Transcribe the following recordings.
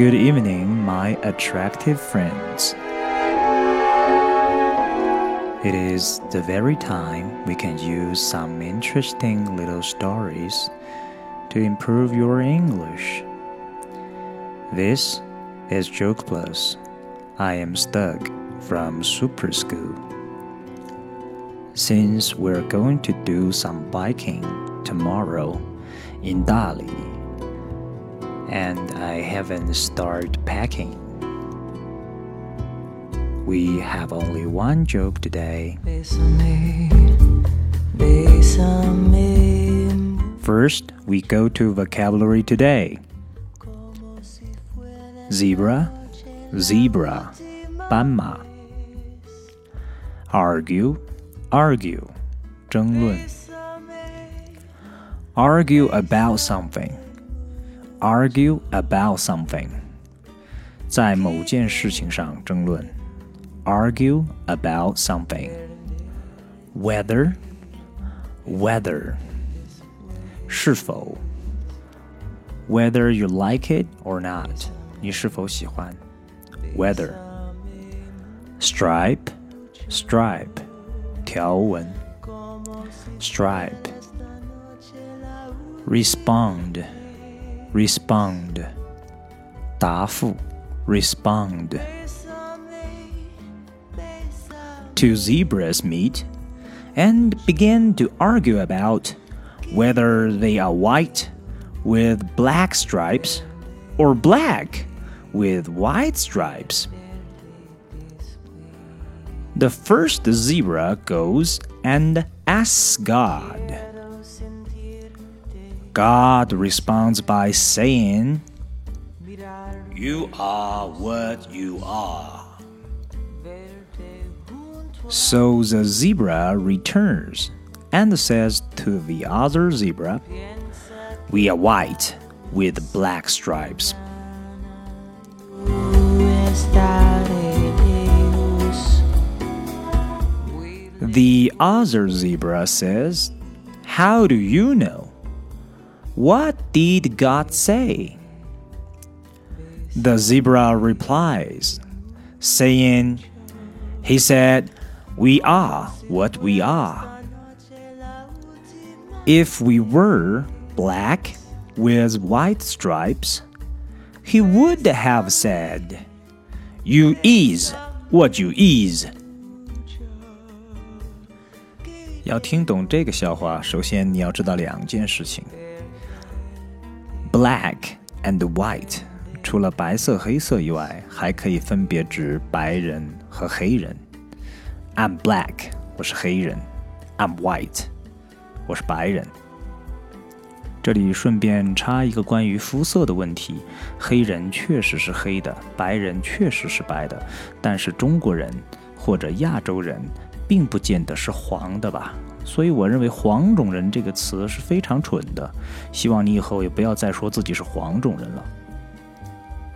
Good evening, my attractive friends. It is the very time we can use some interesting little stories to improve your English. This is Joke Plus. I am Stug from Super School. Since we're going to do some biking tomorrow in Dali, and I haven't started packing. We have only one joke today. First, we go to vocabulary today. Zebra, zebra, 斑马. Argue, argue, 争论. Argue about something. Argue about something. 在某件事情上争论。argue about something. Whether, whether, 是否 whether you like it or not, 你是否喜欢 whether stripe, stripe, 条纹 stripe respond, respond, 答复 respond two zebras meet and begin to argue about whether they are white with black stripes or black with white stripes. The first zebra goes and asks God. God responds by saying, You are what you are. So the zebra returns and says to the other zebra, We are white with black stripes. The other zebra says, How do you know? What did God say? The zebra replies, saying, He said, we are what we are. If we were black with white stripes, he would have said, You is what you is. 要听懂这个笑话，首先你要知道两件事情。 Black and white 除了白色、黑色以外，还可以分别指白人和黑人。I'm black，我是黑人；I'm white，我是白人。这里顺便插一个关于肤色的问题：黑人确实是黑的，白人确实是白的，但是中国人或者亚洲人并不见得是黄的吧？所以我认为“黄种人”这个词是非常蠢的。希望你以后也不要再说自己是黄种人了，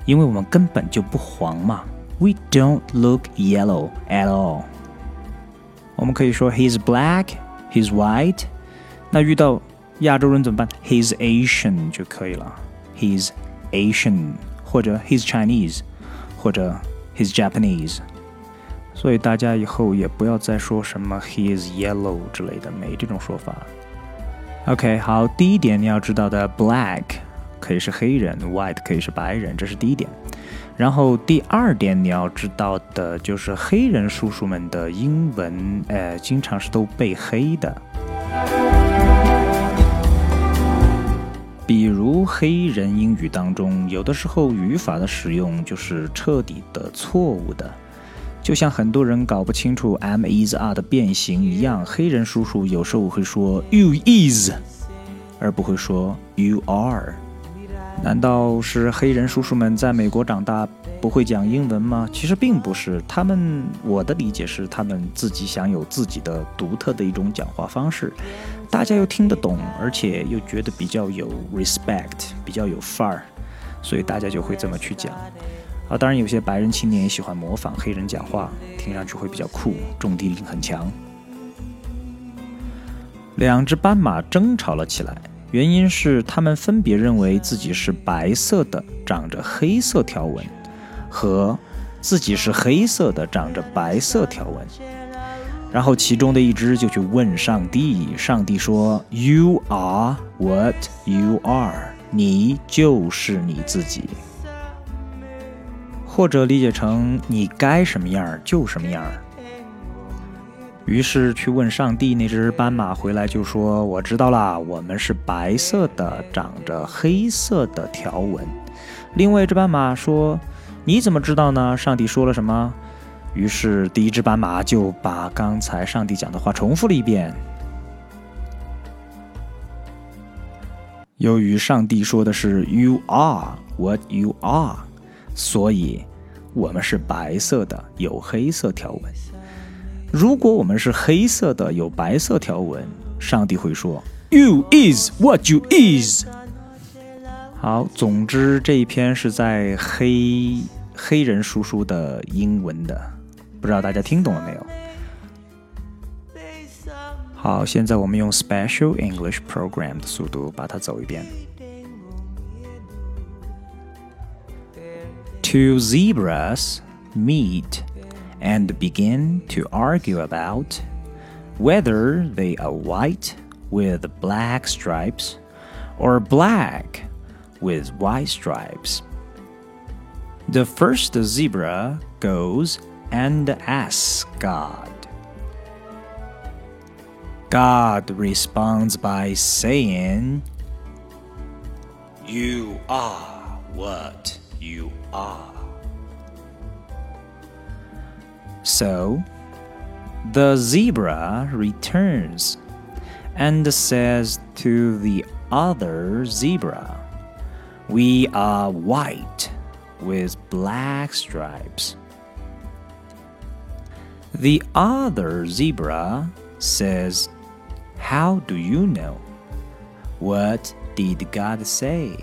因为我们根本就不黄嘛。We don't look yellow at all. 我们可以说 he's black, he's white。那遇到亚洲人怎么办？He's Asian 就可以了。He's Asian，或者 He's Chinese，或者 He's Japanese。所以大家以后也不要再说什么 He is yellow 之类的，没这种说法。OK，好，第一点你要知道的，black 可以是黑人，white 可以是白人，这是第一点。然后第二点你要知道的就是黑人叔叔们的英文，呃，经常是都被黑的。比如黑人英语当中，有的时候语法的使用就是彻底的错误的，就像很多人搞不清楚 am is are 的变形一样，黑人叔叔有时候会说 you is，而不会说 you are。难道是黑人叔叔们在美国长大不会讲英文吗？其实并不是，他们我的理解是他们自己想有自己的独特的一种讲话方式，大家又听得懂，而且又觉得比较有 respect，比较有范儿，所以大家就会这么去讲。啊，当然有些白人青年也喜欢模仿黑人讲话，听上去会比较酷，重低音很强。两只斑马争吵了起来。原因是他们分别认为自己是白色的，长着黑色条纹，和自己是黑色的，长着白色条纹。然后其中的一只就去问上帝，上帝说：“You are what you are，你就是你自己。”或者理解成你该什么样就什么样。于是去问上帝，那只斑马回来就说：“我知道啦，我们是白色的，长着黑色的条纹。”另外一只斑马说：“你怎么知道呢？”上帝说了什么？于是第一只斑马就把刚才上帝讲的话重复了一遍。由于上帝说的是 “You are what you are”，所以我们是白色的，有黑色条纹。如果我们是黑色的，有白色条纹，上帝会说：“You is what you is。”好，总之这一篇是在黑黑人叔叔的英文的，不知道大家听懂了没有？好，现在我们用 Special English Program 的速度把它走一遍。Two zebras meet. and begin to argue about whether they are white with black stripes or black with white stripes. The first zebra goes and asks God. God responds by saying, You are what you are. So the zebra returns and says to the other zebra, We are white with black stripes. The other zebra says, How do you know? What did God say?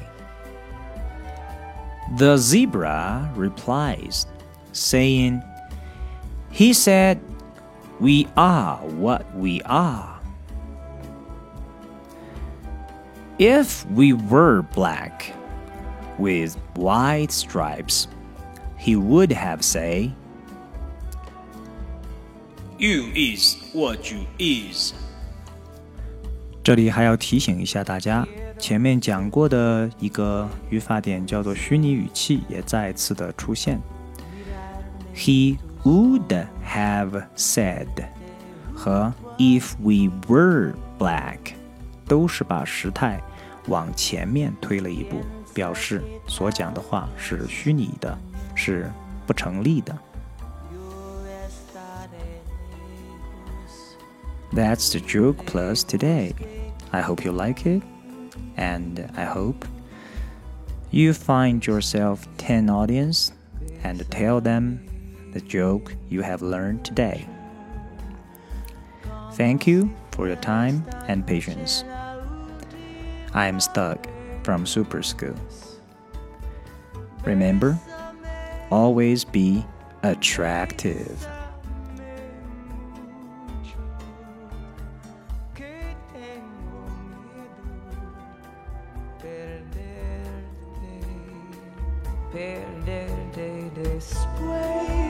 The zebra replies, saying, he said, We are what we are. If we were black with white stripes, he would have said, You is what you is. 这里还要提醒一下大家， 前面讲过的一个语法点叫做虚拟语气，也再次的出现。He would have said 和 if we were black 都是把时态往前面推了一步，表示所讲的话是虚拟的，是不成立的。That's the joke plus today. I hope you like it, and I hope you find yourself 10 audience and tell them the joke you have learned today. Thank you for your time and patience. I am stuck from Super School. Remember, always be attractive. Perderte después.